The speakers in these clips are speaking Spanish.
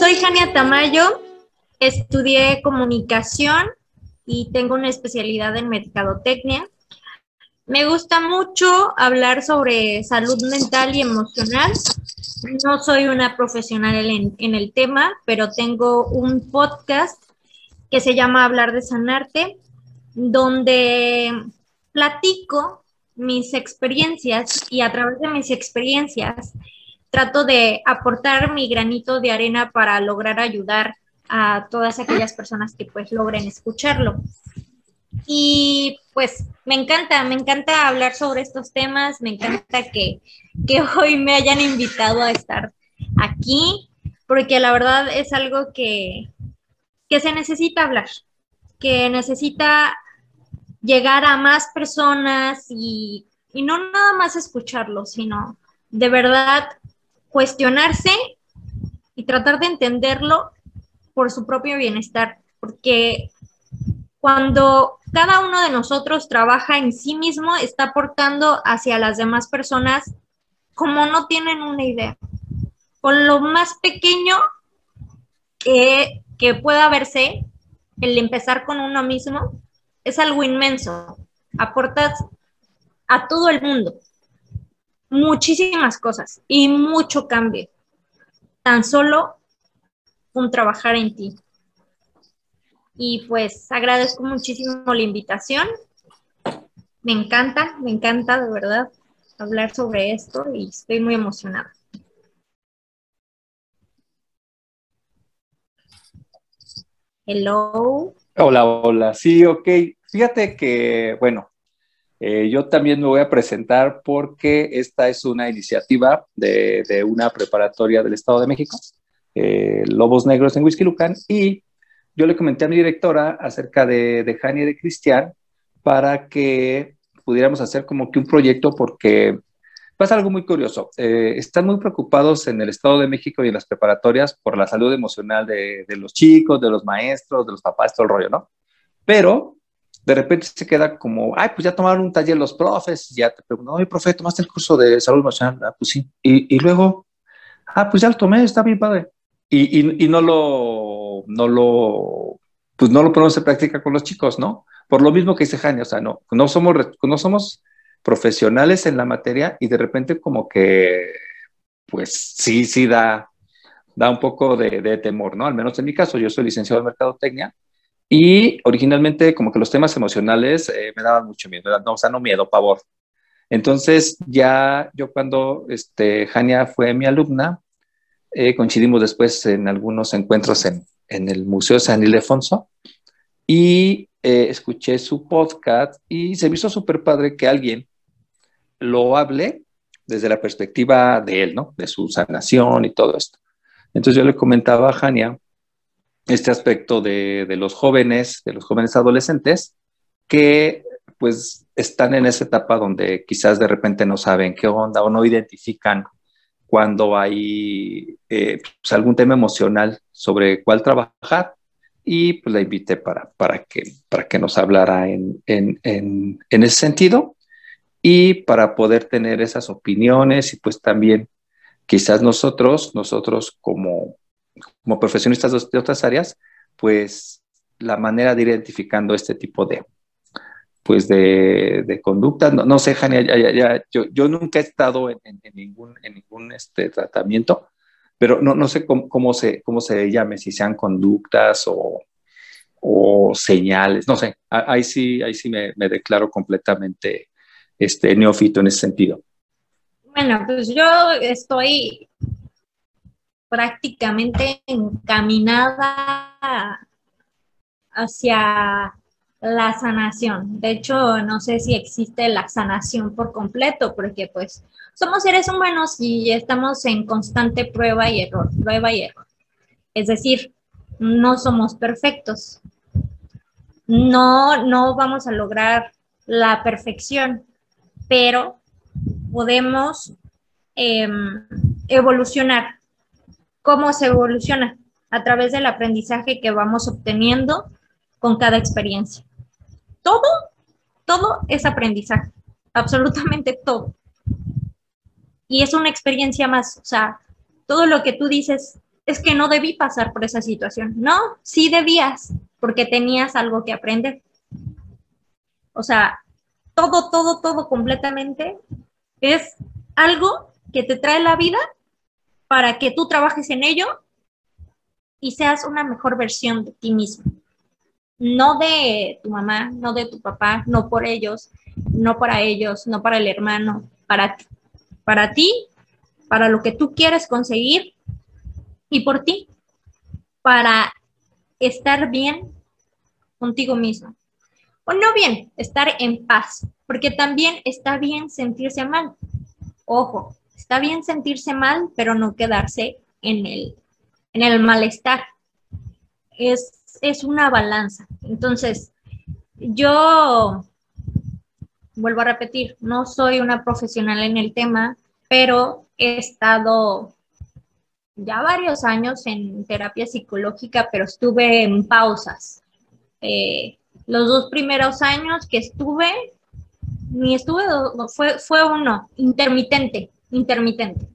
Soy Jania Tamayo, estudié comunicación y tengo una especialidad en mercadotecnia. Me gusta mucho hablar sobre salud mental y emocional. No soy una profesional en, en, el tema, pero tengo un podcast que se llama Hablar de Sanarte, donde platico mis experiencias y a través de mis experiencias trato de aportar mi granito de arena para lograr ayudar a todas aquellas personas que pues logren escucharlo. Y pues me encanta, me encanta hablar sobre estos temas, me encanta que, que hoy me hayan invitado a estar aquí, porque la verdad es algo que, que se necesita hablar, que necesita llegar a más personas y, y no nada más escucharlo, sino de verdad cuestionarse y tratar de entenderlo por su propio bienestar, porque cuando cada uno de nosotros trabaja en sí mismo, está aportando hacia las demás personas como no tienen una idea. Con lo más pequeño que, que pueda verse, el empezar con uno mismo, es algo inmenso. Aportas a todo el mundo muchísimas cosas y mucho cambio. Tan solo un trabajar en ti. Y pues agradezco muchísimo la invitación. Me encanta, me encanta de verdad hablar sobre esto y estoy muy emocionada. Hello. Hola, hola. Sí, ok. Fíjate que, bueno, eh, yo también me voy a presentar porque esta es una iniciativa de, una preparatoria del Estado de México, eh, Lobos Negros en Whisky Lucan, y yo le comenté a mi directora acerca de, de Jani y de Cristian para que pudiéramos hacer como que un proyecto porque pasa algo muy curioso. Eh, están muy preocupados en el Estado de México y en las preparatorias por la salud emocional de, de los chicos, de los maestros, de los papás, todo el rollo, ¿no? Pero de repente se queda como, ay, pues ya tomaron un taller los profes, ya te preguntan, oye, profe, ¿tomaste el curso de salud emocional? Ah, pues sí. Y, y luego, ah, pues ya lo tomé, está bien padre. Y, y, y, no lo, no lo, pues no lo ponemos en práctica con los chicos, ¿no? Por lo mismo que dice Jani, o sea, no, no somos, no somos profesionales en la materia y de repente como que, pues sí, sí da, da un poco de temor, ¿no? Al menos en mi caso, yo soy licenciado en mercadotecnia y originalmente como que los temas emocionales eh, me daban mucho miedo, no, o sea, no miedo, pavor. Entonces ya yo cuando este, Jania fue mi alumna, eh, coincidimos después en algunos encuentros en, en el Museo San Ildefonso y eh, escuché su podcast y se me hizo súper padre que alguien lo hable desde la perspectiva de él, ¿no? De su sanación y todo esto. Entonces yo le comentaba a Jania este aspecto de, de, los jóvenes, de los jóvenes adolescentes, que pues están en esa etapa donde quizás de repente no saben qué onda o no identifican cuando hay eh, pues algún tema emocional sobre cuál trabajar. Y pues la invité para, para, que, para que nos hablara en, en, en, en ese sentido y para poder tener esas opiniones y pues también quizás nosotros, nosotros como, como profesionistas de otras áreas, pues la manera de ir identificando este tipo de, pues de, de conductas. No, no, sé, Jania, ya, ya, ya, yo, yo, nunca he estado en, en, en ningún, en ningún este, tratamiento, pero no, no sé cómo, cómo, se, cómo se llame, si sean conductas o, o señales, no sé, ahí sí, ahí sí me, me declaro completamente este, neófito en ese sentido. Bueno, pues yo estoy prácticamente encaminada hacia la sanación. De hecho, no sé si existe la sanación por completo, porque pues somos seres humanos y estamos en constante prueba y error, prueba y error. Es decir, no somos perfectos. No, no vamos a lograr la perfección, pero podemos em, evolucionar. ¿Cómo se evoluciona? A través del aprendizaje que vamos obteniendo con cada experiencia. Todo, todo es aprendizaje, absolutamente todo. Y es una experiencia más, o sea, todo lo que tú dices es que no debí pasar por esa situación. No, sí debías, porque tenías algo que aprender. O sea, todo, todo, todo completamente es algo que te trae la vida para que tú trabajes en ello y seas una mejor versión de ti mismo. No de tu mamá, no de tu papá, no por ellos, no para ellos, no para el hermano, para ti. Para ti, para lo que tú quieres conseguir y por ti, para estar bien contigo mismo. O no bien, estar en paz, porque también está bien sentirse mal. Ojo, está bien sentirse mal, pero no quedarse en el, en el malestar. Es, es una balanza. Entonces, yo vuelvo a repetir, no soy una profesional en el tema, pero he estado ya varios años en terapia psicológica, pero estuve en pausas. Eh, los dos primeros años que estuve, ni estuve, fue, fue uno, intermitente, intermitente.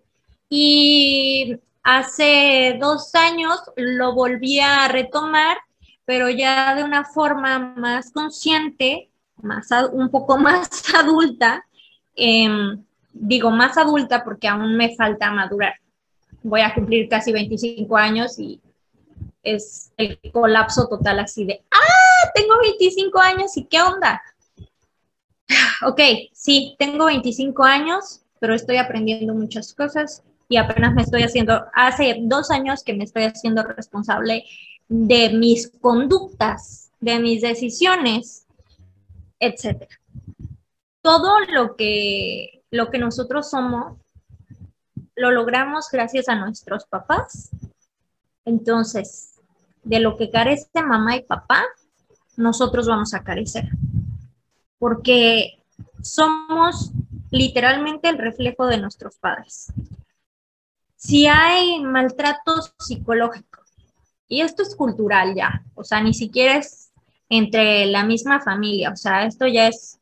Y hace dos años lo volví a retomar, pero ya de una forma más consciente, más, un poco más adulta, em, digo más adulta porque aún me falta madurar voy a cumplir casi 25 años y es el colapso total así de, ah, tengo 25 años y qué onda. Ok, sí, tengo 25 años, pero estoy aprendiendo muchas cosas y apenas me estoy haciendo, hace dos años que me estoy haciendo responsable de mis conductas, de mis decisiones, etc. Todo lo que, lo que nosotros somos lo logramos gracias a nuestros papás. Entonces, de lo que carece mamá y papá, nosotros vamos a carecer. Porque somos literalmente el reflejo de nuestros padres. Si hay maltrato psicológico, y esto es cultural ya, o sea, ni siquiera es entre la misma familia, o sea, esto ya es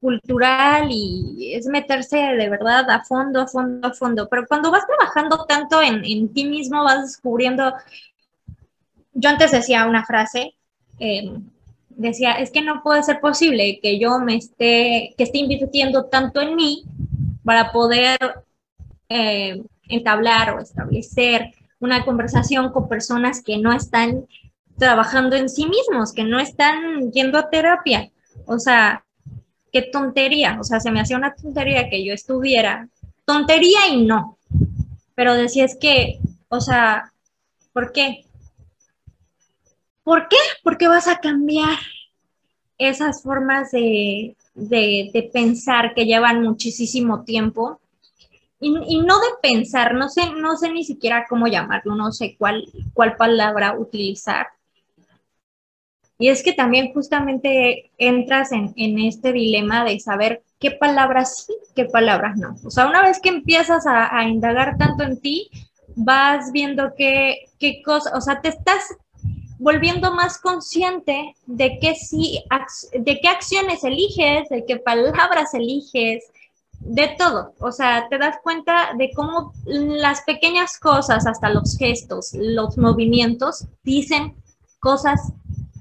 cultural y es meterse de verdad a fondo, a fondo, a fondo. Pero cuando vas trabajando tanto en, ti mismo, vas descubriendo, yo antes decía una frase, em, decía, es que no puede ser posible que yo me esté, que esté invirtiendo tanto en mí para poder eh, entablar o establecer una conversación con personas que no están trabajando en sí mismos, que no están yendo a terapia. O sea, qué tontería, o sea, se me hacía una tontería que yo estuviera, tontería y no, pero decía es que, o sea, ¿por qué? ¿Por qué? Porque vas a cambiar esas formas de, pensar que llevan muchísimo tiempo. Y, no de pensar, no sé, no sé ni siquiera cómo llamarlo, no sé cuál, cuál palabra utilizar, y es que también justamente entras en, este dilema de saber qué palabras sí, qué palabras no. O sea, una vez que empiezas a, indagar tanto en ti, vas viendo qué, qué cosas, o sea, te estás volviendo más consciente de qué sí, de qué acciones eliges, de qué palabras eliges, de todo. O sea, te das cuenta de cómo las pequeñas cosas, hasta los gestos, los movimientos, dicen cosas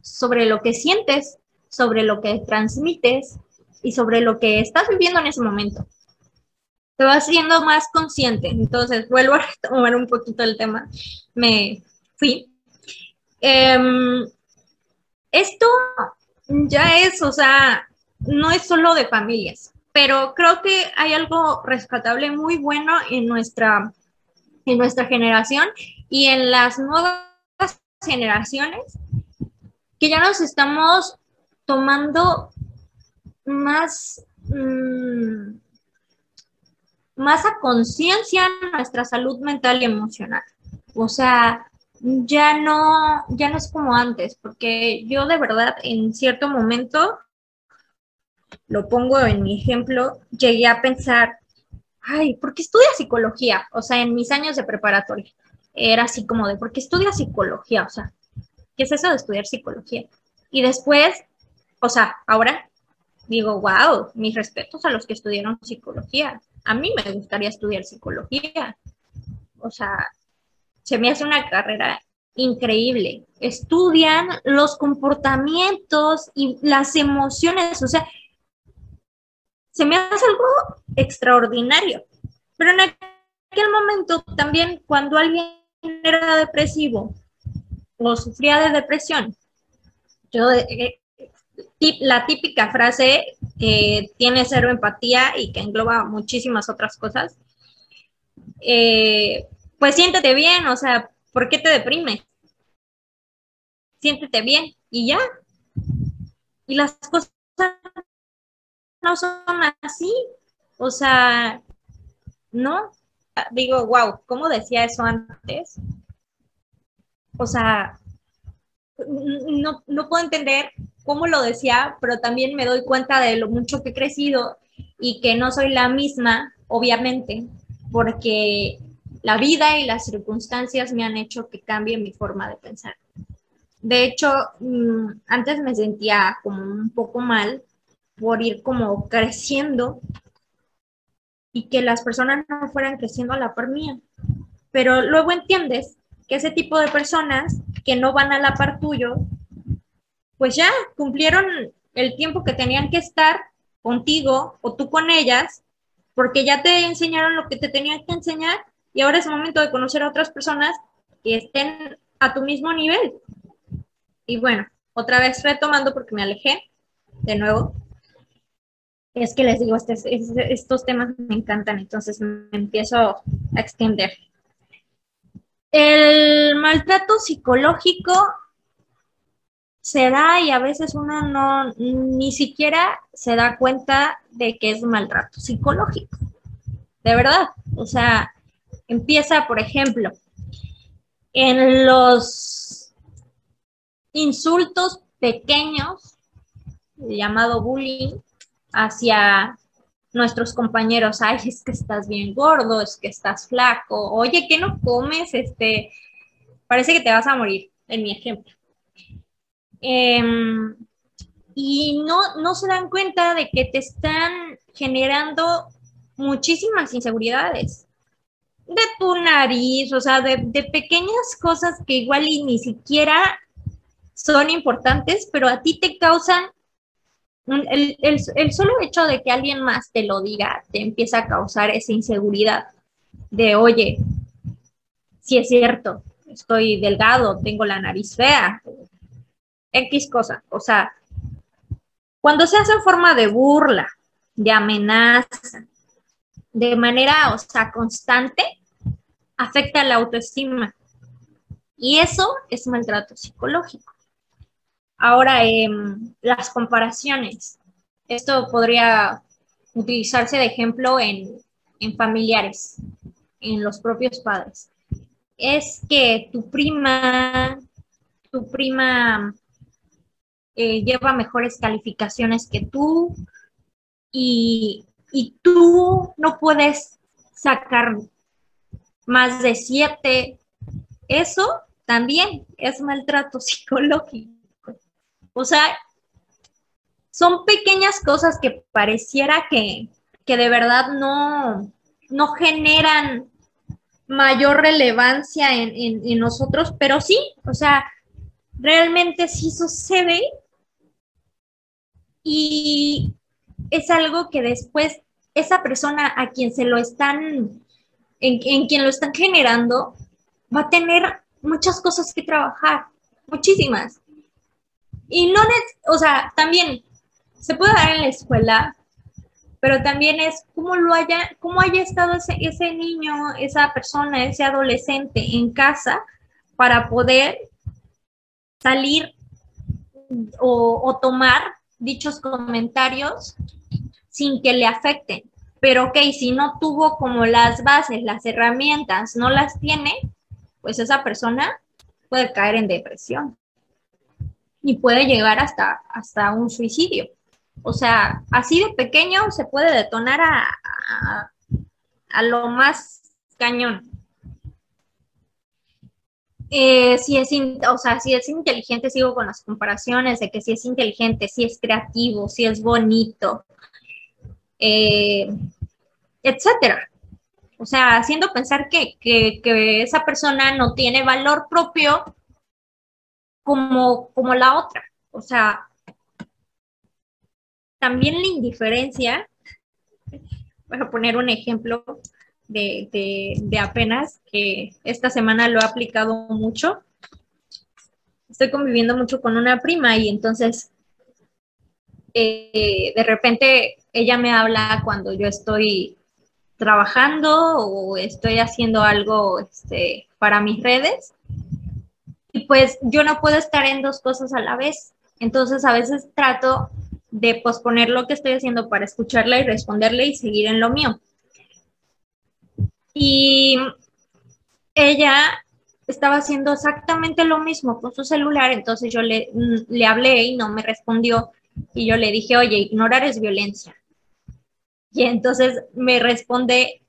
sobre lo que sientes, sobre lo que transmites y sobre lo que estás viviendo en ese momento. Te vas siendo más consciente. Entonces, vuelvo a retomar un poquito el tema. Me fui. Em, esto ya es, o sea, no es solo de familias, pero creo que hay algo rescatable muy bueno en nuestra, en nuestra generación y en las nuevas generaciones que ya nos estamos tomando más, mm, más a conciencia nuestra salud mental y emocional. O sea, ya no, ya no es como antes, porque yo de verdad en cierto momento, lo pongo en mi ejemplo, llegué a pensar, ay, ¿por qué estudia psicología? O sea, en mis años de preparatoria, era así como de, ¿por qué estudia psicología? O sea, ¿qué es eso de estudiar psicología? Y después, o sea, ahora digo, wow, mis respetos a los que estudiaron psicología. A mí me gustaría estudiar psicología. O sea, se me hace una carrera increíble. Estudian los comportamientos y las emociones, o sea, se me hace algo extraordinario. Pero en aquel momento también cuando alguien era depresivo o sufría de depresión, yo eh, la típica frase que tiene cero empatía y que engloba muchísimas otras cosas, eh, pues siéntete bien, o sea, ¿por qué te deprime? Siéntete bien y ya. Y las cosas no son así, o sea, no. Digo, wow, ¿cómo decía eso antes? O sea, no, no puedo entender cómo lo decía, pero también me doy cuenta de lo mucho que he crecido y que no soy la misma, obviamente, porque la vida y las circunstancias me han hecho que cambie mi forma de pensar. De hecho, mm, antes me sentía como un poco mal por ir como creciendo y que las personas no fueran creciendo a la par mía. Pero luego entiendes que ese tipo de personas que no van a la par tuyo pues ya cumplieron el tiempo que tenían que estar contigo o tú con ellas, porque ya te enseñaron lo que te tenían que enseñar y ahora es el momento de conocer a otras personas que estén a tu mismo nivel. Y bueno, otra vez retomando porque me alejé de nuevo. Es que les digo, este, estos temas me encantan, entonces me empiezo a extender. El maltrato psicológico se da y a veces uno no ni siquiera se da cuenta de que es maltrato psicológico. De verdad. O sea, empieza, por ejemplo, en los insultos pequeños, llamado bullying, hacia nuestros compañeros, ay, es que estás bien gordo, es que estás flaco, oye, ¿qué no comes? Este, parece que te vas a morir, en mi ejemplo. Em, y no, no se dan cuenta de que te están generando muchísimas inseguridades de tu nariz, o sea, de, pequeñas cosas que igual y ni siquiera son importantes, pero a ti te causan, el, el, solo hecho de que alguien más te lo diga, te empieza a causar esa inseguridad de, oye, si es cierto, estoy delgado, tengo la nariz fea, X cosa. O sea, cuando se hace en forma de burla, de amenaza, de manera, o sea, constante, afecta la autoestima. Y eso es maltrato psicológico. Ahora, em, las comparaciones. Esto podría utilizarse de ejemplo en, en familiares, en los propios padres. Es que tu prima, tu prima eh, lleva mejores calificaciones que tú y, tú no puedes sacar más de siete. Eso también es maltrato psicológico. O sea, son pequeñas cosas que pareciera que, de verdad no, no generan mayor relevancia en, en, nosotros, pero sí, o sea, realmente sí sucede y es algo que después esa persona a quien se lo están, en, quien lo están generando, va a tener muchas cosas que trabajar, muchísimas. Y no, o sea, también se puede dar en la escuela, pero también es cómo lo haya, cómo haya estado ese, ese niño, esa persona, ese adolescente en casa para poder salir o, o tomar dichos comentarios sin que le afecten. Pero ok, si no tuvo como las bases, las herramientas, no las tiene, pues esa persona puede caer en depresión y puede llegar hasta, hasta un suicidio. O sea, así de pequeño se puede detonar a, a, lo más cañón. Eh, si es, o sea, si es inteligente, sigo con las comparaciones de que si es inteligente, si es creativo, si es bonito, eh, etcétera. O sea, haciendo pensar que, que, esa persona no tiene valor propio como, como la otra. O sea, también la indiferencia, voy a poner un ejemplo de, de, apenas, que esta semana lo he aplicado mucho. Estoy conviviendo mucho con una prima y entonces eh, de repente ella me habla cuando yo estoy trabajando o estoy haciendo algo este, para mis redes. Y pues yo no puedo estar en dos cosas a la vez. Entonces a veces trato de posponer lo que estoy haciendo para escucharla y responderle y seguir en lo mío. Y ella estaba haciendo exactamente lo mismo con su celular, entonces yo le, le hablé y no me respondió y yo le dije, oye, ignorar es violencia. Y entonces me responde,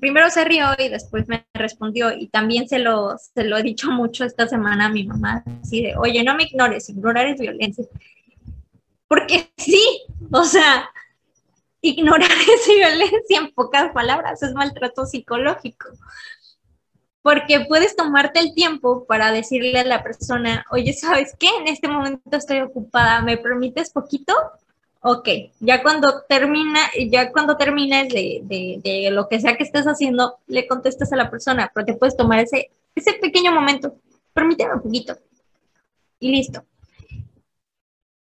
primero se rió y después me respondió y también se lo, se lo he dicho mucho esta semana a mi mamá, así de, oye, no me ignores, ignorar es violencia. Porque sí, o sea, ignorar es violencia en pocas palabras, es maltrato psicológico. Porque puedes tomarte el tiempo para decirle a la persona, oye, ¿sabes qué? En este momento estoy ocupada, ¿me permites poquito? Ok, ya cuando termina, ya cuando termines de, de, lo que sea que estés haciendo, le contestas a la persona, pero te puedes tomar ese, ese pequeño momento, permíteme un poquito. Y listo.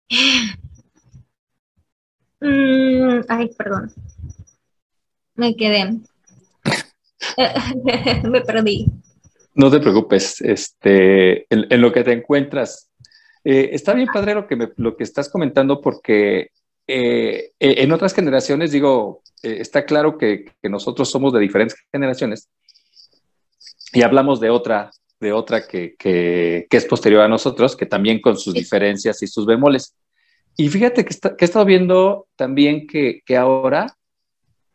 Mm, ay, perdón. Me quedé. Me perdí. No te preocupes, este, en, lo que te encuentras. Eh, está bien padre lo que, lo que estás comentando porque eh, en otras generaciones, digo, eh, está claro que, nosotros somos de diferentes generaciones y hablamos de otra, de otra que, que, es posterior a nosotros, que también con sus diferencias y sus bemoles. Y fíjate que, he estado viendo también que, ahora,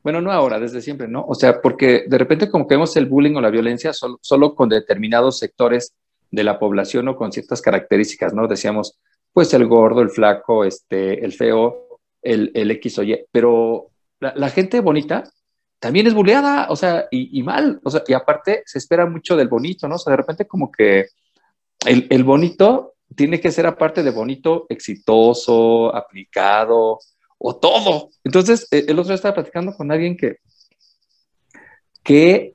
bueno, no ahora, desde siempre, ¿no? O sea, porque de repente como que vemos el bullying o la violencia solo, con determinados sectores de la población o con ciertas características, ¿no? Decíamos, pues el gordo, el flaco, este, el feo, el, el X o Y, pero la, gente bonita también es bulleada, o sea, y, y, mal, o sea, y aparte se espera mucho del bonito, ¿no? O sea, de repente como que el, el bonito tiene que ser aparte de bonito, exitoso, aplicado o todo. Entonces, eh, el otro día estaba platicando con alguien que, que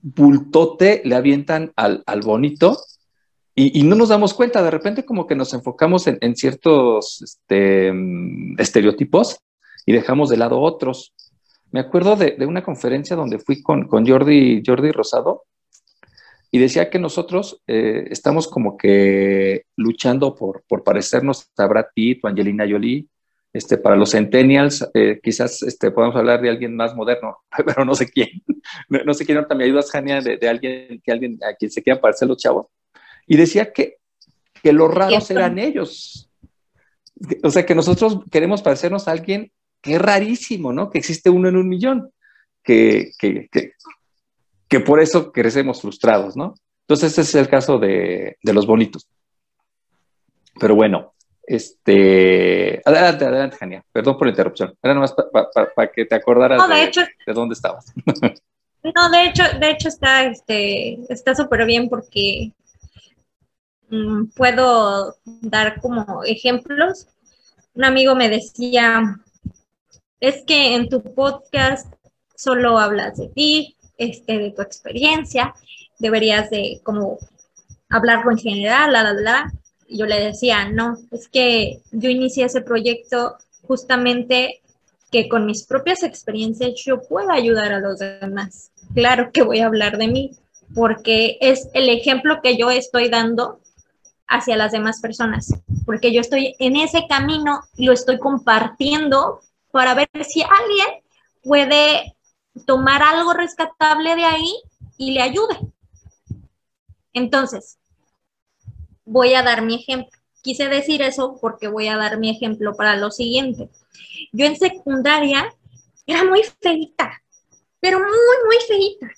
bultote le avientan al, bonito y, no nos damos cuenta, de repente como que nos enfocamos en, ciertos este, estereotipos y dejamos de lado otros. Me acuerdo de, una conferencia donde fui con, con Jordi, Jordi Rosado y decía que nosotros eh, estamos como que luchando por, por parecernos a Brad Pitt o Angelina Jolie. Este, para los centennials, eh, quizás este, podemos hablar de alguien más moderno, pero no sé quién. No, sé quién, ahorita me ayudas, Jania, de, de, alguien, que alguien a quien se quieran parecer los chavos. Y decía que, que los raros eran ellos. O sea, que nosotros queremos parecernos a alguien que es rarísimo, ¿no? Que existe uno en un millón. Que, que, que, que por eso crecemos frustrados, ¿no? Entonces, ese es el caso de, los bonitos. Pero bueno, este, adelante, adelante, Jania. Perdón por la interrupción. Era nomás para que te acordaras de, dónde estabas. no, de hecho, de hecho está, este, está súper bien porque mm, puedo dar como ejemplos. Un amigo me decía, es que en tu podcast solo hablas de ti, este, de tu experiencia, deberías de como hablarlo en general, la, la, la. Yo le decía, no, es que yo inicié ese proyecto justamente que con mis propias experiencias yo pueda ayudar a los demás. Claro que voy a hablar de mí, porque es el ejemplo que yo estoy dando hacia las demás personas, porque yo estoy en ese camino y lo estoy compartiendo para ver si alguien puede tomar algo rescatable de ahí y le ayude. Entonces, voy a dar mi ejemplo. Quise decir eso porque voy a dar mi ejemplo para lo siguiente. Yo en secundaria era muy feita, pero muy, muy feita.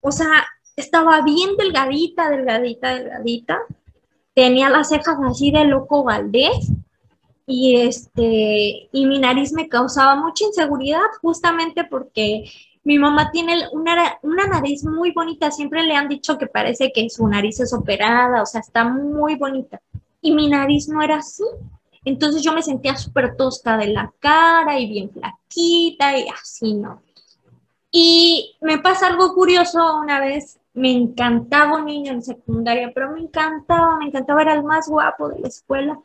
O sea, estaba bien delgadita, delgadita, delgadita. Tenía las cejas así de loco Valdés y este y mi nariz me causaba mucha inseguridad justamente porque mi mamá tiene una, una, nariz muy bonita, siempre le han dicho que parece que su nariz es operada, o sea, está muy bonita. Y mi nariz no era así. Entonces yo me sentía súper tosca de la cara y bien flaquita y así, ¿no? Y me pasa algo curioso una vez, me encantaba un niño en secundaria, pero me encantaba, me encantaba, era el más guapo de la escuela.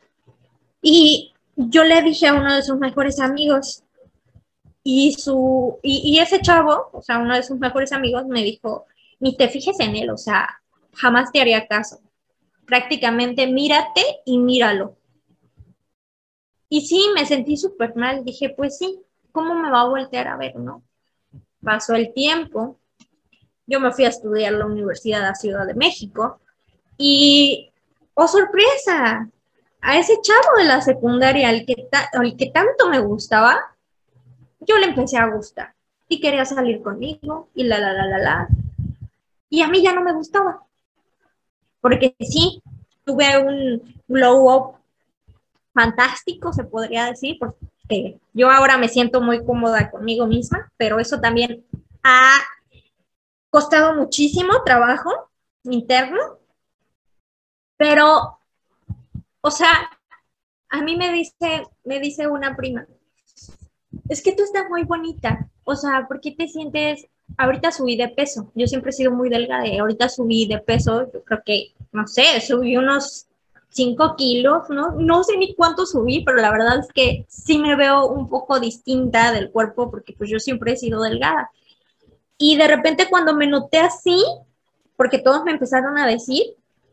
Y yo le dije a uno de sus mejores amigos, y, su, y, ese chavo, o sea, uno de sus mejores amigos, me dijo, ni te fijes en él, o sea, jamás te haría caso. Prácticamente mírate y míralo. Y sí, me sentí súper mal. Dije, pues sí, ¿cómo me va a voltear a ver, no? Pasó el tiempo. Yo me fui a estudiar a la Universidad de la Ciudad de México y, oh sorpresa, a ese chavo de la secundaria, al que, al que tanto me gustaba, yo le empecé a gustar y quería salir conmigo y la, la, la, la, la. Y a mí ya no me gustaba. Porque sí, tuve un glow up fantástico, se podría decir, porque yo ahora me siento muy cómoda conmigo misma, pero eso también ha costado muchísimo trabajo interno. Pero, o sea, a mí me dice, me dice una prima, es que tú estás muy bonita. O sea, ¿por qué te sientes? Ahorita subí de peso. Yo siempre he sido muy delgada y ahorita subí de peso. Yo creo que, no sé, subí unos 5 kilos, ¿no? No sé ni cuánto subí, pero la verdad es que sí me veo un poco distinta del cuerpo porque pues yo siempre he sido delgada. Y de repente cuando me noté así, porque todos me empezaron a decir,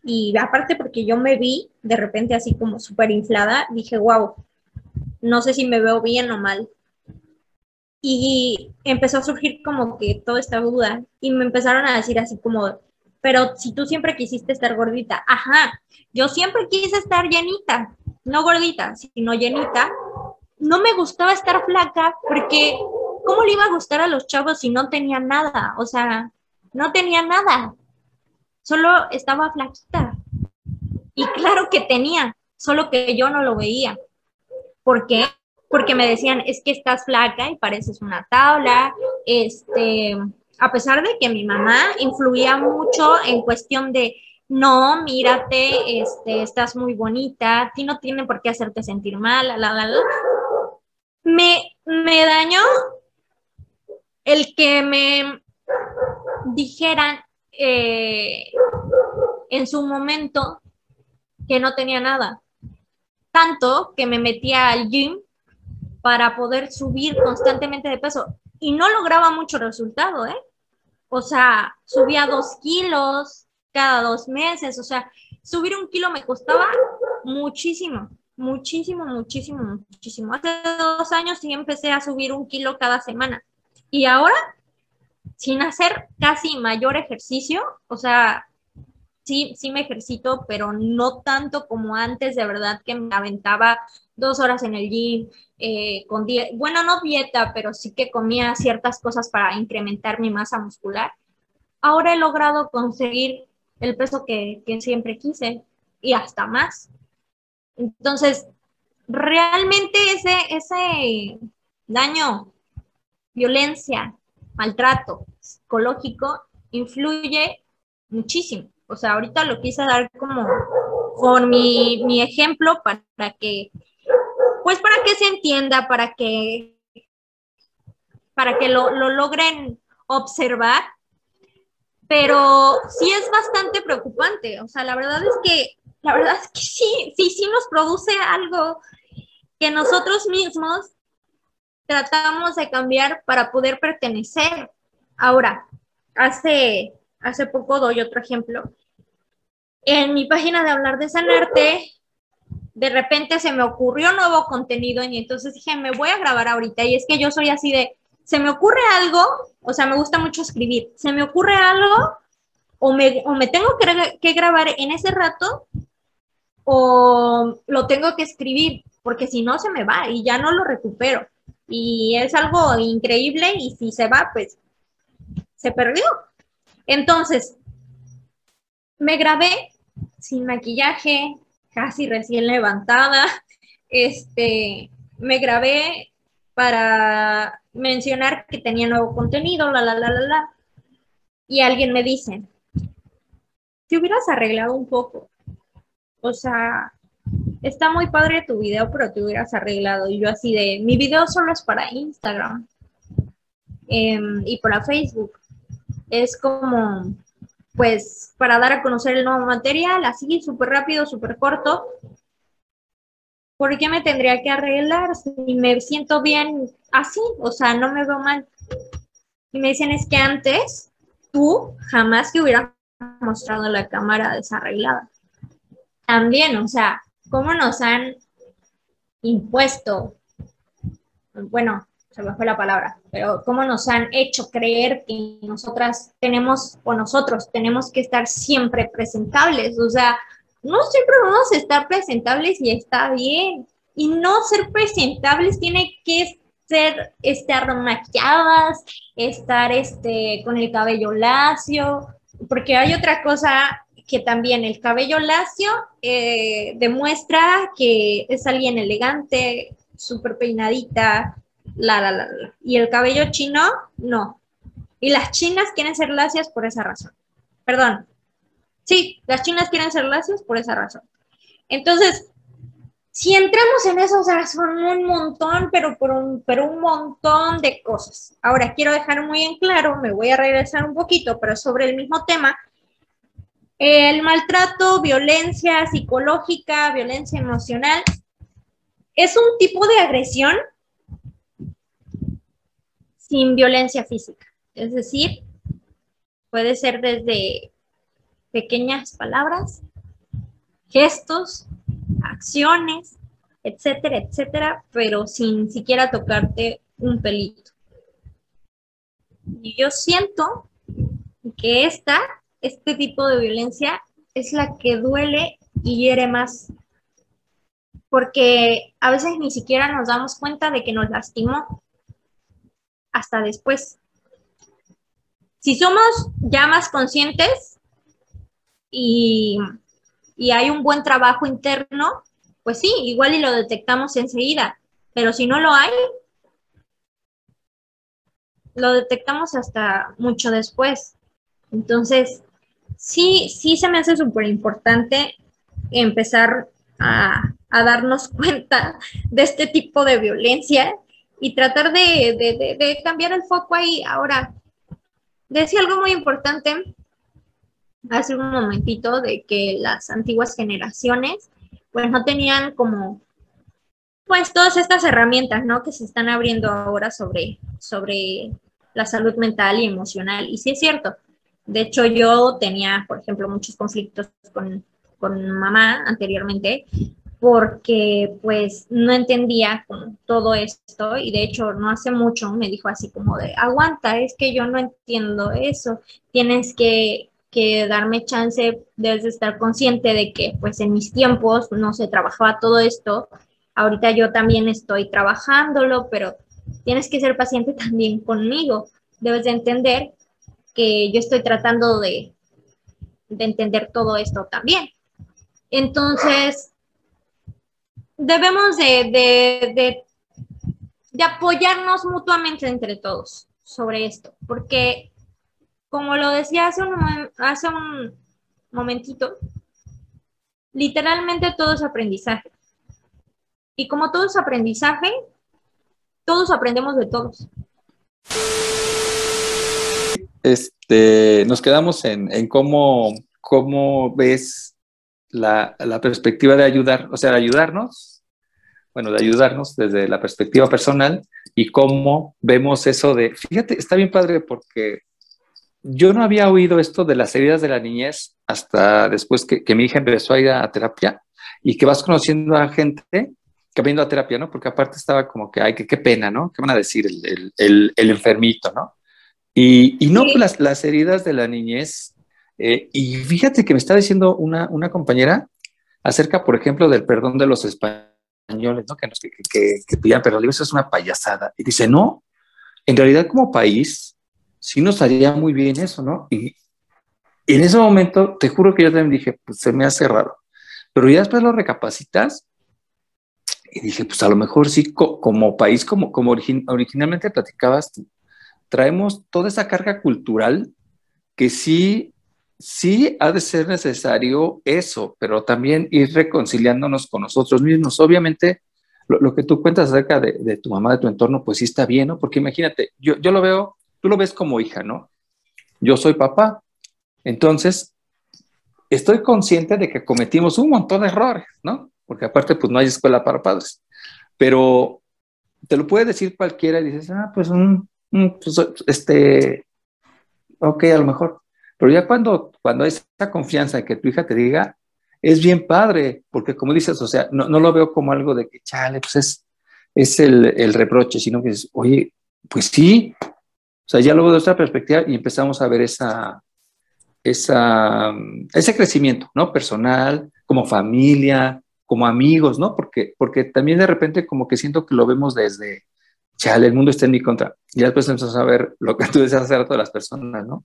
y aparte porque yo me vi de repente así como súper inflada, dije, wow, no sé si me veo bien o mal y empezó a surgir como que toda esta duda y me empezaron a decir así como, pero si tú siempre quisiste estar gordita, ajá, yo siempre quise estar llenita, no gordita, sino llenita, no me gustaba estar flaca porque ¿cómo le iba a gustar a los chavos si no tenía nada? O sea, no tenía nada, solo estaba flaquita. Y claro que tenía, solo que yo no lo veía. ¿Por qué? Porque me decían, es que estás flaca y pareces una tabla, este, a pesar de que mi mamá influía mucho en cuestión de, no, mírate, este, estás muy bonita, a ti no tiene por qué hacerte sentir mal, la, la, la. Me, me dañó el que me dijeran eh, en su momento que no tenía nada. Tanto que me metía al gym para poder subir constantemente de peso y no lograba mucho resultado, ¿eh? O sea, subía dos kilos cada dos meses, o sea, subir un kilo me costaba muchísimo, muchísimo, muchísimo, muchísimo. Hace dos años sí empecé a subir un kilo cada semana y ahora, sin hacer casi mayor ejercicio, o sea, sí, sí me ejercito, pero no tanto como antes, de verdad que me aventaba dos horas en el gym, eh, con bueno, no dieta, pero sí que comía ciertas cosas para incrementar mi masa muscular. Ahora he logrado conseguir el peso que, que siempre quise y hasta más. Entonces, realmente ese, ese daño, violencia, maltrato psicológico influye muchísimo. O sea, ahorita lo quise dar como con mi, mi ejemplo para que pues para que se entienda, para que, para que lo, logren observar, pero sí es bastante preocupante. O sea, la verdad es que, la verdad es que sí, sí, sí nos produce algo que nosotros mismos tratamos de cambiar para poder pertenecer. Ahora, hace, hace poco doy otro ejemplo. En mi página de hablar de sanarte, de repente se me ocurrió nuevo contenido y entonces dije, me voy a grabar ahorita. Y es que yo soy así de, se me ocurre algo, o sea, me gusta mucho escribir, se me ocurre algo o me, o me tengo que, que grabar en ese rato o lo tengo que escribir, porque si no se me va y ya no lo recupero. Y es algo increíble y si se va, pues se perdió. Entonces, me grabé sin maquillaje, casi recién levantada. Este, me grabé para mencionar que tenía nuevo contenido, la, la, la, la, la. Y alguien me dice, te hubieras arreglado un poco. O sea, está muy padre tu video, pero te hubieras arreglado. Y yo así de, mi video solo es para Instagram em, y para Facebook. Es como, pues, para dar a conocer el nuevo material, así, súper rápido, súper corto. ¿Por qué me tendría que arreglar si me siento bien así? O sea, no me veo mal. Y me dicen, es que antes tú jamás te hubieras mostrado la cámara desarreglada. También, o sea, cómo nos han impuesto, bueno, se me fue la palabra, pero cómo nos han hecho creer que nosotras tenemos o nosotros tenemos que estar siempre presentables. O sea, no siempre vamos a estar presentables y está bien. Y no ser presentables tiene que ser estar maquilladas, estar este, con el cabello lacio, porque hay otra cosa que también el cabello lacio eh, demuestra que es alguien elegante, súper peinadita, la, la, la, la. Y el cabello chino, no. Y las chinas quieren ser lacias por esa razón. Perdón. Sí, las chinas quieren ser lacias por esa razón. Entonces, si entramos en eso, o sea, son un montón, pero, por un, pero un montón de cosas. Ahora, quiero dejar muy en claro, me voy a regresar un poquito, pero sobre el mismo tema, el maltrato, violencia psicológica, violencia emocional, es un tipo de agresión sin violencia física. Es decir, puede ser desde pequeñas palabras, gestos, acciones, etcétera, etcétera, pero sin siquiera tocarte un pelito. Y yo siento que esta este tipo de violencia es la que duele y hiere más. Porque a veces ni siquiera nos damos cuenta de que nos lastimó hasta después. Si somos ya más conscientes y, y hay un buen trabajo interno, pues sí, igual y lo detectamos enseguida. Pero si no lo hay, lo detectamos hasta mucho después. Entonces, sí, sí se me hace súper importante empezar a, darnos cuenta de este tipo de violencia y tratar de, cambiar el foco ahí. Ahora, decía algo muy importante hace un momentito de que las antiguas generaciones pues no tenían como pues todas estas herramientas, ¿no? Que se están abriendo ahora sobre, sobre la salud mental y emocional. Y sí es cierto, de hecho, yo tenía, por ejemplo, muchos conflictos con, mamá anteriormente porque pues no entendía todo esto y de hecho no hace mucho me dijo así como de, aguanta, es que yo no entiendo eso, tienes que, que darme chance, de estar consciente de que pues en mis tiempos no se trabajaba todo esto, ahorita yo también estoy trabajándolo, pero tienes que ser paciente también conmigo, debes de entender que yo estoy tratando de, entender todo esto también. Entonces, debemos de, de, apoyarnos mutuamente entre todos sobre esto, porque como lo decía hace un, hace un momentito, literalmente todo es aprendizaje. Y como todo es aprendizaje, todos aprendemos de todos este, nos quedamos en, cómo, cómo ves la, perspectiva de ayudar, o sea, de ayudarnos, bueno, de ayudarnos desde la perspectiva personal y cómo vemos eso de, fíjate, está bien padre porque yo no había oído esto de las heridas de la niñez hasta después que, mi hija empezó a ir a terapia y que vas conociendo a gente que va a terapia, ¿no? Porque aparte estaba como que, ay, que qué pena, ¿no? ¿Qué van a decir el, el enfermito, ¿no? Y, no, las, las heridas de la niñez Eh, y fíjate que me está diciendo una, una compañera acerca, por ejemplo, del perdón de los españoles, ¿no? Que, que, que, que pidían perdón. Eso es una payasada. Y dice, no, en realidad como país sí nos haría muy bien eso, ¿no? Y, en ese momento, te juro que yo también dije, pues se me hace raro. Pero ya después lo recapacitas y dije, pues a lo mejor sí, como país, como, como originalmente platicabas traemos toda esa carga cultural que sí, sí ha de ser necesario eso, pero también ir reconciliándonos con nosotros mismos. Obviamente, lo, que tú cuentas acerca de, tu mamá, de tu entorno, pues sí está bien, ¿no? Porque imagínate, yo, yo lo veo, tú lo ves como hija, ¿no? Yo soy papá, entonces estoy consciente de que cometimos un montón de errores, ¿no? Porque aparte, pues no hay escuela para padres, pero te lo puede decir cualquiera y dices, ah, pues, un, pues este, ok, a lo mejor. Pero ya cuando, cuando hay esa confianza de que tu hija te diga, es bien padre, porque como dices, o sea, no, no lo veo como algo de que, chale, pues es, es el, el, reproche, sino que es, oye, pues sí, o sea, ya lo veo de otra perspectiva y empezamos a ver esa, esa, ese crecimiento, ¿no? Personal, como familia, como amigos, ¿no? Porque, porque también de repente como que siento que lo vemos desde, chale, el mundo está en mi contra. Y después empezamos a ver lo que tú decías hace rato de las personas, ¿no?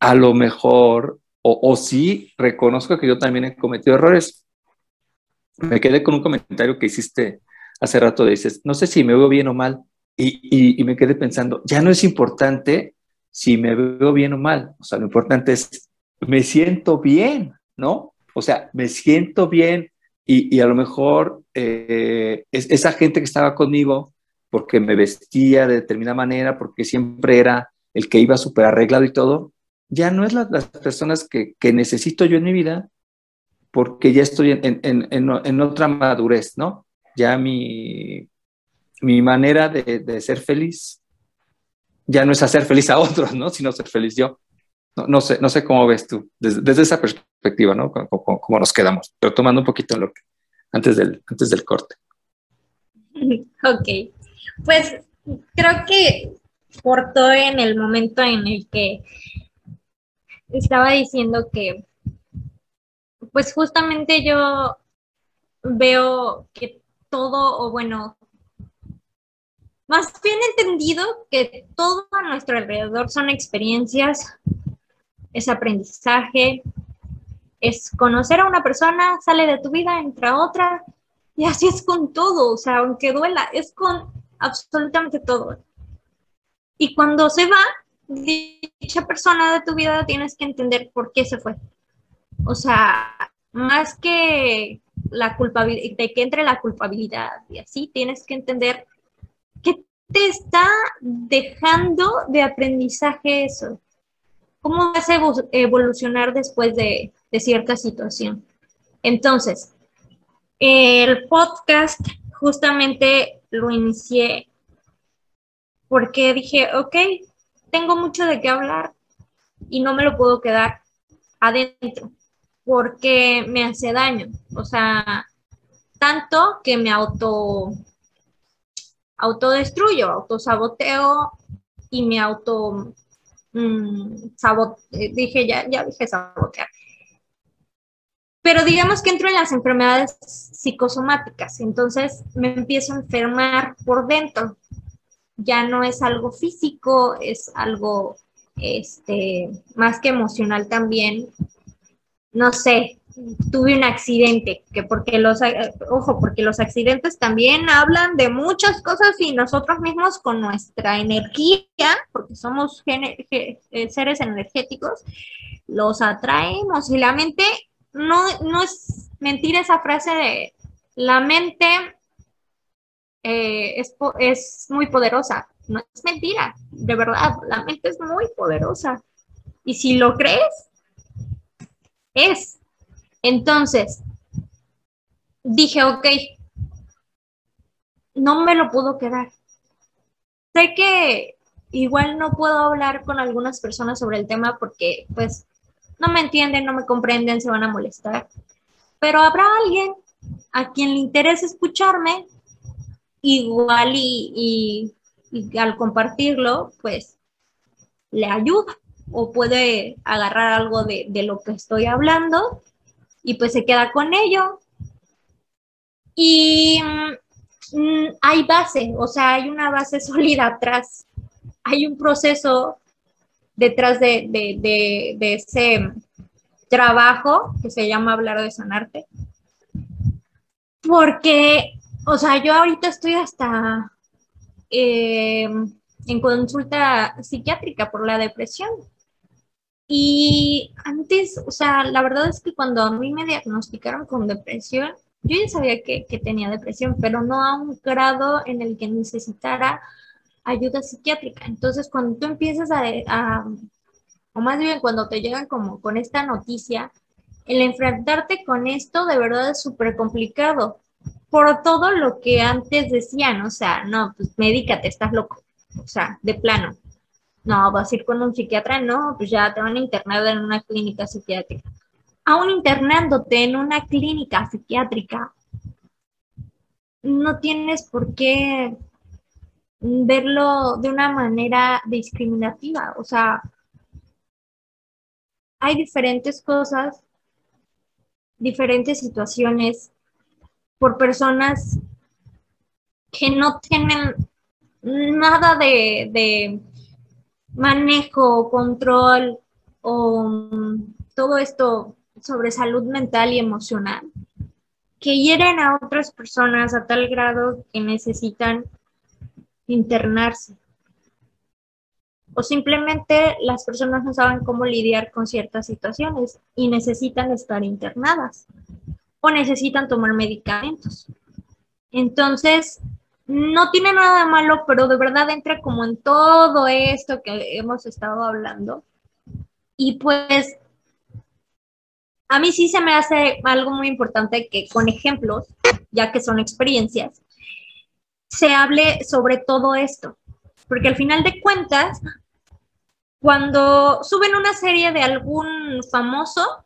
A lo mejor o, sí reconozco que yo también he cometido errores. Me quedé con un comentario que hiciste hace rato, dices, no sé si me veo bien o mal, y, y, me quedé pensando, ya no es importante si me veo bien o mal, o sea, lo importante es, me siento bien, ¿no? O sea, me siento bien y, y a lo mejor eh, es, esa gente que estaba conmigo, porque me vestía de determinada manera, porque siempre era el que iba súper arreglado y todo, ya no es las personas que, que, necesito yo en mi vida porque ya estoy en, en, en, en otra madurez, ¿no? Ya mi, mi manera de, de, ser feliz ya no es hacer feliz a otros, ¿no? Sino ser feliz yo. No, no sé, no sé cómo ves tú, desde, desde esa perspectiva, ¿no? Cómo, cómo, nos quedamos, pero tomando un poquito lo que, antes del, antes del corte. Ok, pues creo que todo en el momento en el que estaba diciendo que, pues justamente yo veo que todo, o bueno, más bien entendido que todo a nuestro alrededor son experiencias, es aprendizaje, es conocer a una persona, sale de tu vida, entra otra, y así es con todo, o sea, aunque duela, es con absolutamente todo. Y cuando se va, dicha persona de tu vida tienes que entender por qué se fue. O sea, más que la culpabilidad, de que entre la culpabilidad y así, tienes que entender qué te está dejando de aprendizaje eso. ¿Cómo vas a evolucionar después de, de cierta situación? Entonces, el podcast justamente lo inicié porque dije, ok, tengo mucho de qué hablar y no me lo puedo quedar adentro porque me hace daño. O sea, tanto que me auto autodestruyo, autosaboteo y me auto mm, eh, dije ya, ya dije sabotear. Pero digamos que entro en las enfermedades psicosomáticas, entonces me empiezo a enfermar por dentro ya no es algo físico, es algo este, más que emocional también. No sé, tuve un accidente, que porque los, ojo, porque los accidentes también hablan de muchas cosas y nosotros mismos con nuestra energía, porque somos eh, seres energéticos, los atraemos y la mente, no, no es mentira esa frase de la mente eh, es, es muy poderosa. No es mentira, de verdad, la mente es muy poderosa. Y si lo crees, es. Entonces, dije, ok, no me lo puedo quedar. Sé que igual no puedo hablar con algunas personas sobre el tema porque pues no me entienden, no me comprenden, se van a molestar. Pero habrá alguien a quien le interese escucharme igual y, al compartirlo, pues le ayuda. o puede agarrar algo de, lo que estoy hablando y pues se queda con ello. Y mm, hay base, o sea, hay una base sólida atrás, hay un proceso detrás de, de, de, ese trabajo que se llama hablar de sanarte. Porque, o sea, yo ahorita estoy hasta eh, en consulta psiquiátrica por la depresión. Y antes, o sea, la verdad es que cuando a mí me diagnosticaron con depresión, yo ya sabía que, tenía depresión, pero no a un grado en el que necesitara ayuda psiquiátrica. Entonces, cuando tú empiezas a, o más bien cuando te llegan como con esta noticia, el enfrentarte con esto de verdad es súper complicado por todo lo que antes decían, o sea, no, pues médicate, estás loco, o sea, de plano. No, vas a ir con un psiquiatra, no, pues ya te van a internar en una clínica psiquiátrica. Aún internándote en una clínica psiquiátrica, no tienes por qué verlo de una manera discriminativa. O sea, hay diferentes cosas, diferentes situaciones por personas que no tienen nada de, de manejo, control o mm, todo esto sobre salud mental y emocional que hieren a otras personas a tal grado que necesitan internarse. O simplemente las personas no saben cómo lidiar con ciertas situaciones y necesitan estar internadas necesitan tomar medicamentos. Entonces, no tiene nada malo, pero de verdad entra como en todo esto que hemos estado hablando. Y pues a mí sí se me hace algo muy importante que con ejemplos, ya que son experiencias, se hable sobre todo esto. Porque al final de cuentas, cuando suben una serie de algún famoso,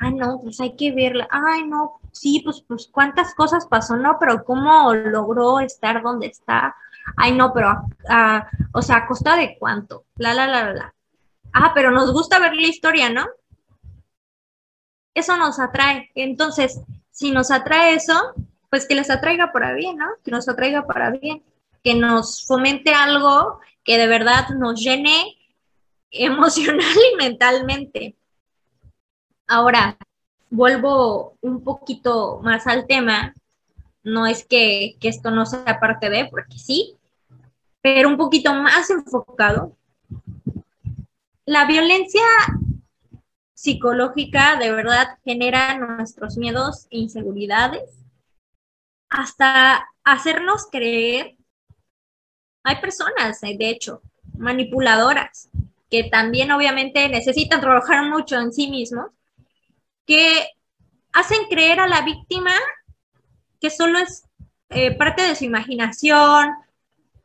ay no, pues hay que verla, ay no, sí, pues, pues cuántas cosas pasó, no, pero cómo logró estar donde está, ay no, pero, o sea, a costa de cuánto, la, la, la, la. Ah, pero nos gusta ver la historia, ¿no? Eso nos atrae. Entonces, si nos atrae eso, pues que les atraiga para bien, ¿no? Que nos atraiga para bien, que nos fomente algo que de verdad nos llene emocional y mentalmente. Ahora, vuelvo un poquito más al tema. No es que, esto no sea parte de, porque sí, pero un poquito más enfocado. La violencia psicológica de verdad genera nuestros miedos e inseguridades hasta hacernos creer. Hay personas, de hecho, manipuladoras, que también obviamente necesitan trabajar mucho en sí mismos que hacen creer a la víctima que solo es eh, parte de su imaginación,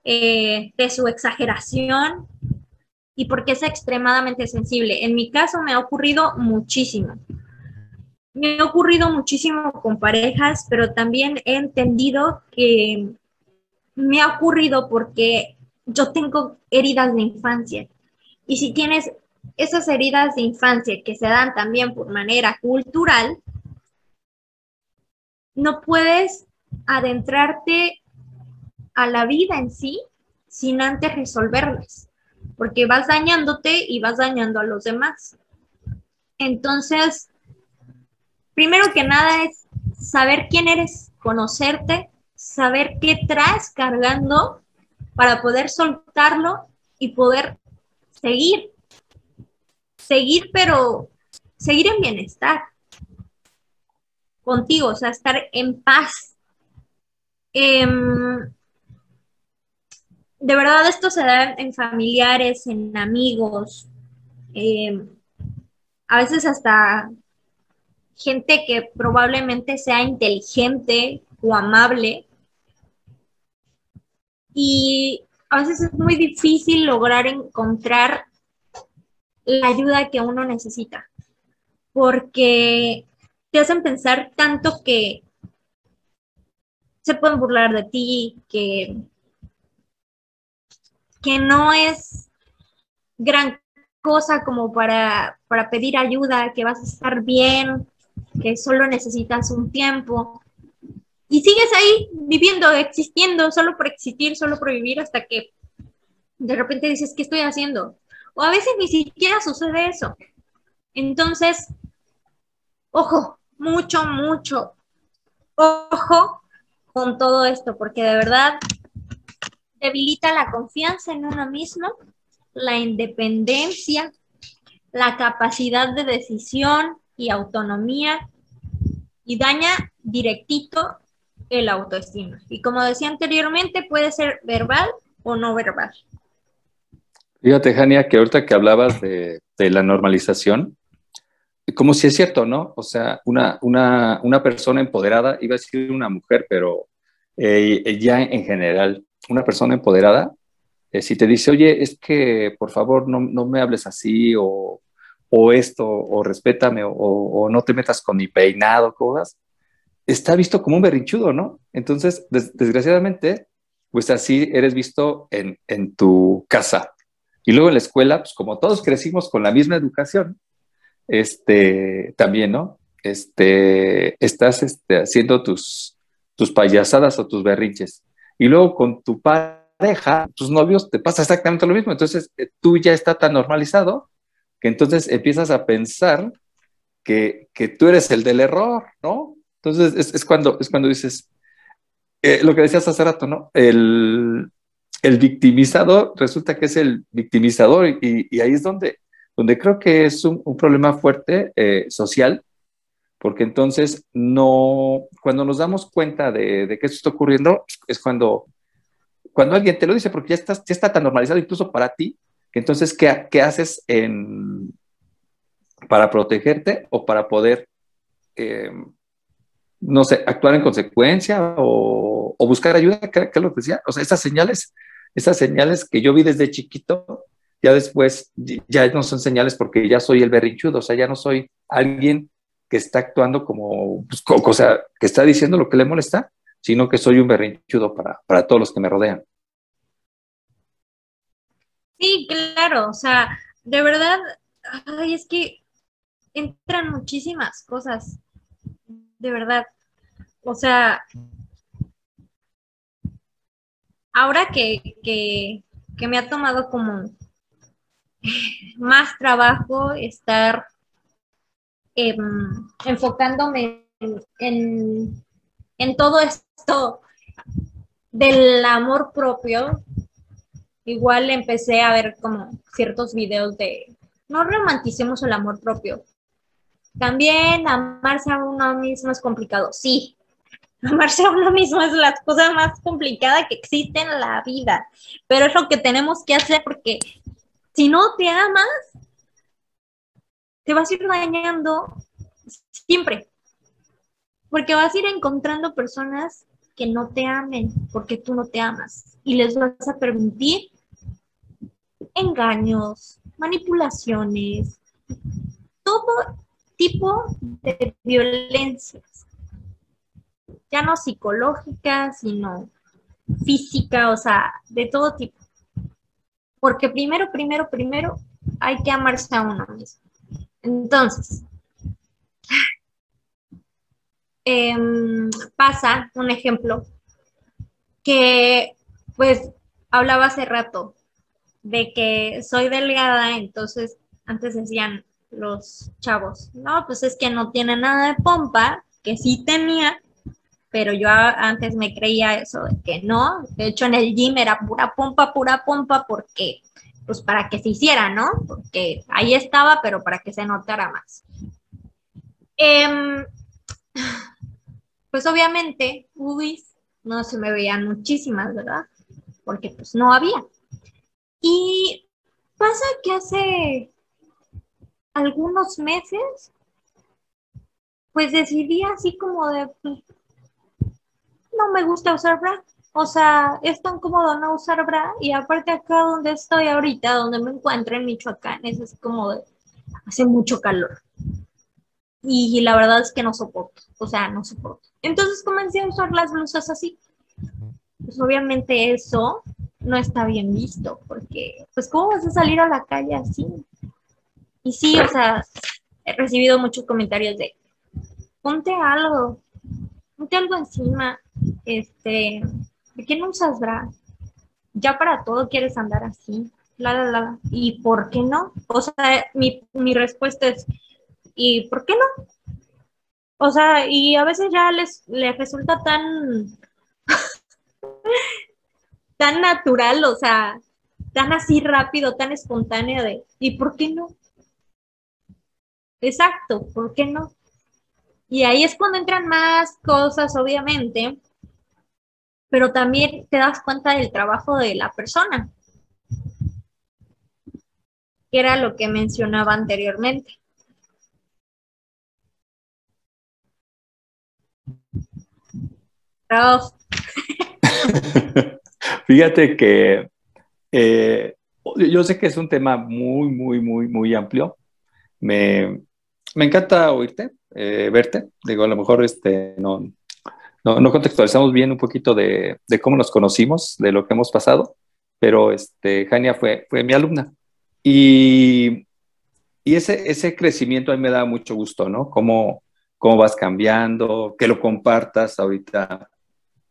eh, de su exageración y porque es extremadamente sensible. En mi caso me ha ocurrido muchísimo. Me ha ocurrido muchísimo con parejas, pero también he entendido que me ha ocurrido porque yo tengo heridas de infancia. Y si tienes esas heridas de infancia que se dan también por manera cultural, no puedes adentrarte a la vida en sí sin antes resolverlas, porque vas dañándote y vas dañando a los demás. Entonces, primero que nada es saber quién eres, conocerte, saber qué traes cargando para poder soltarlo y poder seguir seguir, pero seguir en bienestar contigo, o sea, estar en paz. Em, de verdad esto se da en familiares, en amigos, em, a veces hasta gente que probablemente sea inteligente o amable. Y a veces es muy difícil lograr encontrar la ayuda que uno necesita, porque te hacen pensar tanto que se pueden burlar de ti, que, que no es gran cosa como para, para pedir ayuda, que vas a estar bien, que solo necesitas un tiempo. Y sigues ahí viviendo, existiendo, solo por existir, solo por vivir, hasta que de repente dices, ¿qué estoy haciendo? O a veces ni siquiera sucede eso. Entonces, ojo, mucho, mucho, ojo con todo esto, porque de verdad debilita la confianza en uno mismo, la independencia, la capacidad de decisión y autonomía y daña directito el autoestima. Y como decía anteriormente, puede ser verbal o no verbal. Fíjate, Jania, que ahorita que hablabas de, la normalización, como si es cierto, ¿no? O sea, una, una, persona empoderada, iba a decir una mujer, pero eh, ya en general, una persona empoderada, eh, si te dice, oye, es que por favor no, no me hables así, o, o esto, o respétame, o, o, no te metas con mi peinado, cosas, está visto como un berrinchudo, ¿no? Entonces, desgraciadamente, pues así eres visto en, en, tu casa. Y luego en la escuela, pues como todos crecimos con la misma educación, este, también, ¿no? Este, estás este, haciendo tus, tus payasadas o tus berrinches. Y luego con tu pareja, tus novios, te pasa exactamente lo mismo. Entonces, eh, tú ya está tan normalizado que entonces empiezas a pensar que, que tú eres el del error, ¿no? Entonces, es, cuando, es cuando dices, eh, lo que decías hace rato, ¿no? El, el victimizador resulta que es el victimizador y, ahí es donde, donde creo que es un, problema fuerte eh, social, porque entonces no, cuando nos damos cuenta de, de, que esto está ocurriendo, es cuando, cuando alguien te lo dice, porque ya, estás, ya está tan normalizado incluso para ti, que entonces, ¿qué, qué haces en, para protegerte o para poder eh, no sé, actuar en consecuencia o, buscar ayuda, ¿qué es lo que decía? O sea, esas señales, esas señales que yo vi desde chiquito, ya después ya no son señales porque ya soy el berrinchudo, o sea, ya no soy alguien que está actuando como, pues, o sea, que está diciendo lo que le molesta, sino que soy un berrinchudo para, para todos los que me rodean. Sí, claro, o sea, de verdad, ay, es que entran muchísimas cosas, de verdad. O sea, ahora que, me ha tomado como más trabajo estar em, enfocándome en, en, todo esto del amor propio, igual empecé a ver como ciertos videos de no romanticemos el amor propio. También amarse a uno mismo es complicado, sí, amarse a uno mismo es la cosa más complicada que existe en la vida, pero es lo que tenemos que hacer porque si no te amas, te vas a ir dañando siempre, porque vas a ir encontrando personas que no te amen porque tú no te amas y les vas a permitir engaños, manipulaciones, todo tipo de violencias ya no psicológica, sino física, o sea, de todo tipo. Porque primero, primero, primero hay que amarse a uno mismo. Entonces, em, pasa un ejemplo que pues hablaba hace rato de que soy delgada, entonces antes decían los chavos, no, pues es que no tiene nada de pompa, que sí tenía, pero yo antes me creía eso, de que no, de hecho en el gym era pura pompa, pura pompa, porque, pues para que se hiciera, ¿no? Porque ahí estaba, pero para que se notara más. Em, pues obviamente, UBIs no se me veían muchísimas, ¿verdad? Porque pues no había. Y pasa que hace algunos meses, pues decidí así como de, pues, no me gusta usar bra. O sea, es tan cómodo no usar bra y aparte acá donde estoy ahorita, donde me encuentro en Michoacán, es así como de, hace mucho calor. Y, la verdad es que no soporto, o sea, no soporto. Entonces comencé a usar las blusas así. Pues obviamente eso no está bien visto, porque pues ¿cómo vas a salir a la calle así? Y sí, o sea, he recibido muchos comentarios de, ponte algo, ponte algo encima, este, ¿de qué no usas bra? Ya para todo quieres andar así, la, la, la. ¿Y por qué no? O sea, mi, mi respuesta es, ¿y por qué no? O sea, y a veces ya les, les resulta tan, tan natural, o sea, tan así rápido, tan espontáneo de, ¿y por qué no? Exacto, ¿por qué no? Y ahí es cuando entran más cosas, obviamente, pero también te das cuenta del trabajo de la persona, que era lo que mencionaba anteriormente. Fíjate que eh, yo sé que es un tema muy, muy, muy, muy amplio. Me, me encanta oírte, eh, verte. Digo, a lo mejor este, no, no, no contextualizamos bien un poquito de, de, cómo nos conocimos, de lo que hemos pasado, pero este, Jania fue, fue mi alumna. Y, y ese, ese crecimiento a mí me da mucho gusto, ¿no? Cómo, cómo vas cambiando, que lo compartas ahorita.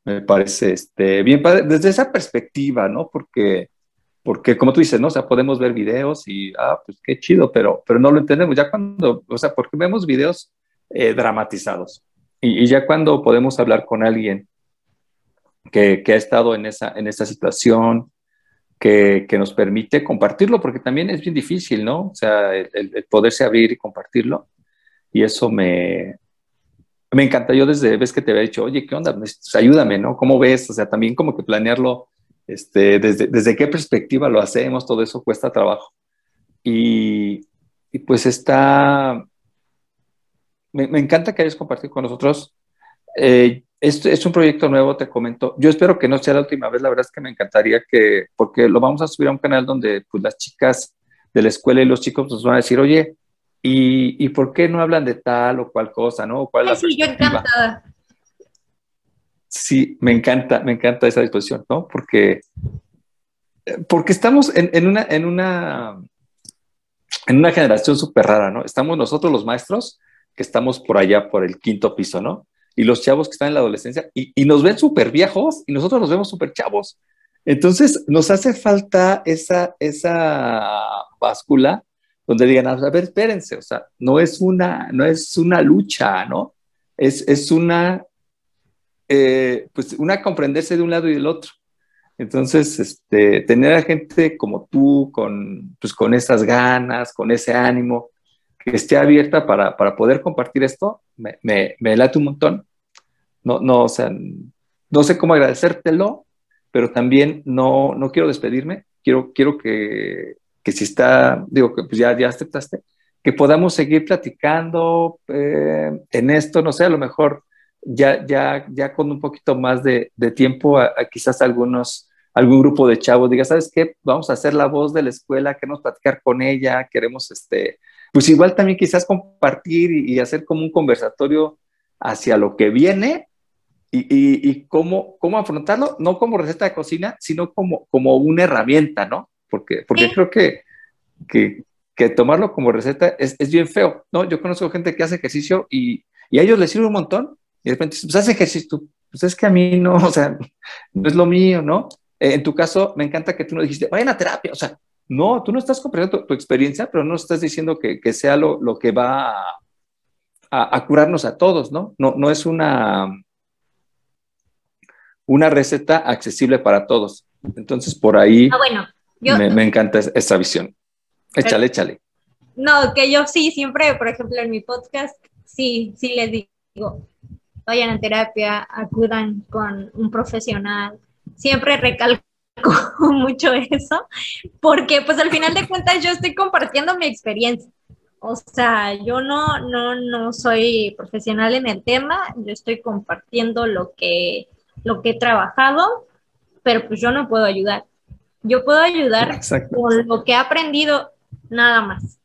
Me parece este, bien desde esa perspectiva, ¿no? Porque porque como tú dices, ¿no? O sea, podemos ver videos y, ah, pues qué chido, pero, pero no lo entendemos. Ya cuando, o sea, porque vemos videos eh, dramatizados y, ya cuando podemos hablar con alguien que, que, ha estado en esa, en esa situación, que, que, nos permite compartirlo, porque también es bien difícil, ¿no? O sea, el, el poderse abrir y compartirlo. Y eso me, me encanta. Yo desde vez que te había dicho, oye, ¿qué onda? Pues, ayúdame, ¿no? ¿Cómo ves? O sea, también como que planearlo este, desde, desde qué perspectiva lo hacemos, todo eso cuesta trabajo. Y, y pues está, me, me, encanta que hayas compartido con nosotros. Eh, es, es, un proyecto nuevo, te comento. Yo espero que no sea la última vez, la verdad es que me encantaría que, porque lo vamos a subir a un canal donde pues, las chicas de la escuela y los chicos nos van a decir, oye, ¿y, ¿y por qué no hablan de tal o cual cosa, no? ¿Cuál sí, yo encantada. Sí, me encanta, me encanta esa disposición, ¿no? Porque, porque estamos en, en una, en, una, en una generación súper rara, ¿no? Estamos nosotros los maestros que estamos por allá, por el quinto piso, ¿no? Y los chavos que están en la adolescencia y, nos ven súper viejos y nosotros nos vemos súper chavos. Entonces, nos hace falta esa, esa báscula donde digan, a ver, espérense, o sea, no es una, no es una lucha, ¿no? Es, es una eh, pues una comprenderse de un lado y del otro. Entonces, este, tener a gente como tú, con, pues, con esas ganas, con ese ánimo, que esté abierta para, para poder compartir esto, me, me, me, late un montón. No, no, o sea, no sé cómo agradecértelo, pero también no, no quiero despedirme. Quiero, quiero que, que si está, digo, que pues ya, ya aceptaste, que podamos seguir platicando eh, en esto, no sé, a lo mejor ya, ya, ya con un poquito más de, tiempo, quizás algunos, algún grupo de chavos diga, ¿sabes qué? Vamos a hacer la voz de la escuela, queremos platicar con ella, queremos, este, pues igual también quizás compartir y, y hacer como un conversatorio hacia lo que viene y, y, y, cómo, cómo afrontarlo, no como receta de cocina, sino como, como una herramienta, ¿no? Porque, porque creo que, que, que, tomarlo como receta es, es, bien feo, ¿no? Yo conozco gente que hace ejercicio y, y a ellos les sirve un montón, y de repente, pues haz ejercicio, pues es que a mí no, o sea, no es lo mío, ¿no? Eh, en tu caso, me encanta que tú no dijiste, vayan a terapia, o sea, no, tú no estás compartiendo tu, tu experiencia, pero no estás diciendo que, que sea lo, lo, que va a, a, a, curarnos a todos, ¿no? No, no es una, una receta accesible para todos. Entonces, por ahí ah, bueno, yo, me, me, encanta esa visión. Échale, échale. No, que yo sí, siempre, por ejemplo, en mi podcast, sí, sí les digo, vayan a terapia, acudan con un profesional. Siempre recalco mucho eso, porque pues al final de cuentas yo estoy compartiendo mi experiencia. O sea, yo no, no, no soy profesional en el tema, yo estoy compartiendo lo que, lo que he trabajado, pero pues yo no puedo ayudar. Yo puedo ayudar Exacto. con lo que he aprendido nada más,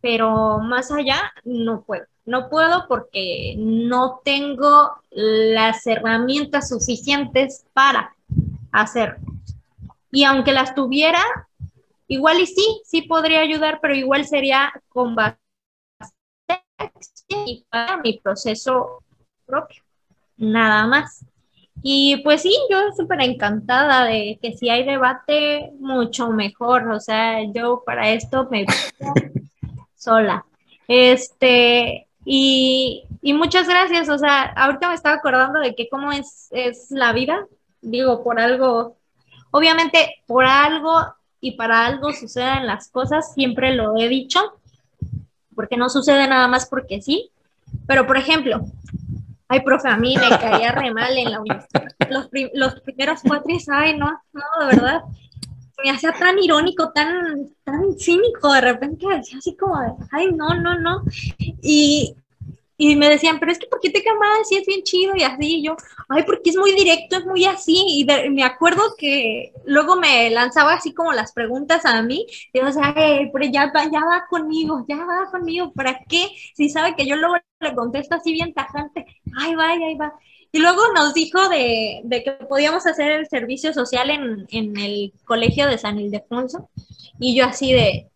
pero más allá no puedo. No puedo porque no tengo las herramientas suficientes para hacerlo. Y aunque las tuviera, igual y sí, sí podría ayudar, pero igual sería con base y para mi proceso propio, nada más. Y pues sí, yo súper encantada de que si hay debate, mucho mejor. O sea, yo para esto me sola. Este, y, y, muchas gracias. O sea, ahorita me estaba acordando de que cómo es, es la vida. Digo, por algo, obviamente por algo y para algo suceden las cosas, siempre lo he dicho, porque no sucede nada más porque sí. Pero, por ejemplo, ay, profe, a mí me caía re mal en la universidad. Los, los primeros cuatro, ay, no, no, de verdad, me hacía tan irónico, tan, tan cínico, de repente así como ay, no, no, no. Y, y me decían, pero es que ¿por qué te cae mal? Si es bien chido y así. Y yo, ay, porque es muy directo, es muy así. Y me acuerdo que luego me lanzaba así como las preguntas a mí. Y yo, o sea, pero ya ya va conmigo, ya va conmigo. ¿Para qué? Si sabe que yo luego le contesto así bien tajante, ay, va, ahí va. Y luego nos dijo de, de, que podíamos hacer el servicio social en, en el colegio de San Ildefonso. Y yo así de,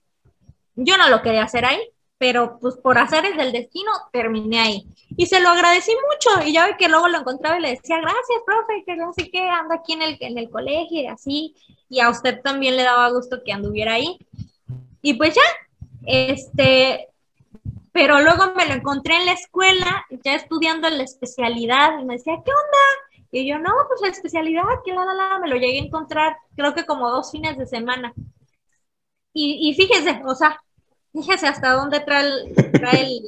yo no lo quería hacer ahí, pero pues por hacer del destino terminé ahí. Y se lo agradecí mucho y ya ve que luego lo encontraba y le decía, gracias, profe, que no sé qué, anda aquí en el, en el colegio y así. Y a usted también le daba gusto que anduviera ahí. Y pues ya, este, pero luego me lo encontré en la escuela, ya estudiando la especialidad, y me decía, ¿qué onda? Y yo, no, pues la especialidad, que la, la, la, me lo llegué a encontrar, creo que como dos fines de semana. Y, y fíjese, o sea, fíjese hasta dónde trae,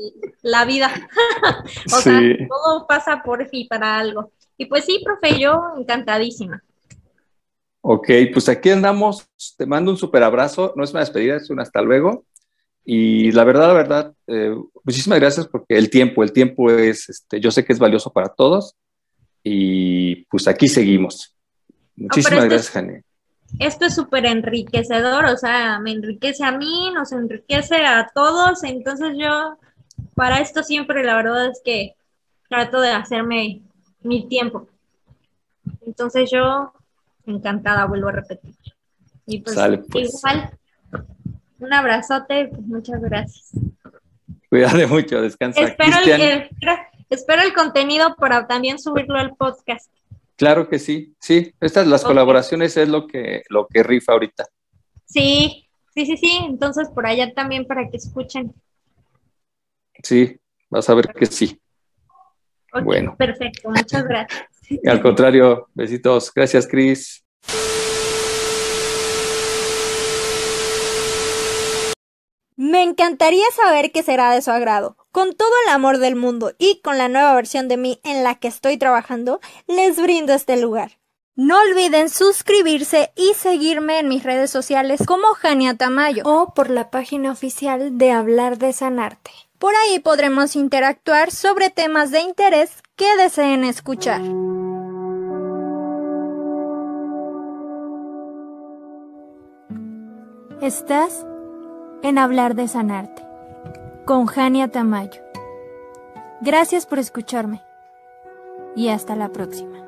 la vida. o sea, todo pasa por y para algo. Y pues sí, profe, yo encantadísima. Ok, pues aquí andamos. Te mando un súper abrazo. No es una despedida, es un hasta luego. Y la verdad, la verdad, eh, muchísimas gracias porque el tiempo, el tiempo es, este, yo sé que es valioso para todos. Y pues aquí seguimos. Muchísimas gracias, Jane esto es súper enriquecedor, o sea, me enriquece a mí, nos enriquece a todos, entonces yo para esto siempre la verdad es que trato de hacerme mi tiempo. Entonces yo encantada, vuelvo a repetir. Y pues, pues. igual, un abrazote, pues muchas gracias. Cuídate mucho, descansa. Espero el, espero el contenido para también subirlo al podcast. Claro que sí, sí, estas las colaboraciones es lo que, lo que rifa ahorita. Sí, sí, sí, sí, entonces por allá también para que escuchen. Sí, vas a ver que sí. bueno. Perfecto, muchas gracias. Al contrario, besitos. Gracias, Cris. Me encantaría saber qué será de su agrado. Con todo el amor del mundo y con la nueva versión de mí en la que estoy trabajando, les brindo este lugar. No olviden suscribirse y seguirme en mis redes sociales como Jania Tamayo o por la página oficial de Hablar de Sanarte. Por ahí podremos interactuar sobre temas de interés que deseen escuchar. Estás en Hablar de Sanarte, con Jania Tamayo. Gracias por escucharme y hasta la próxima.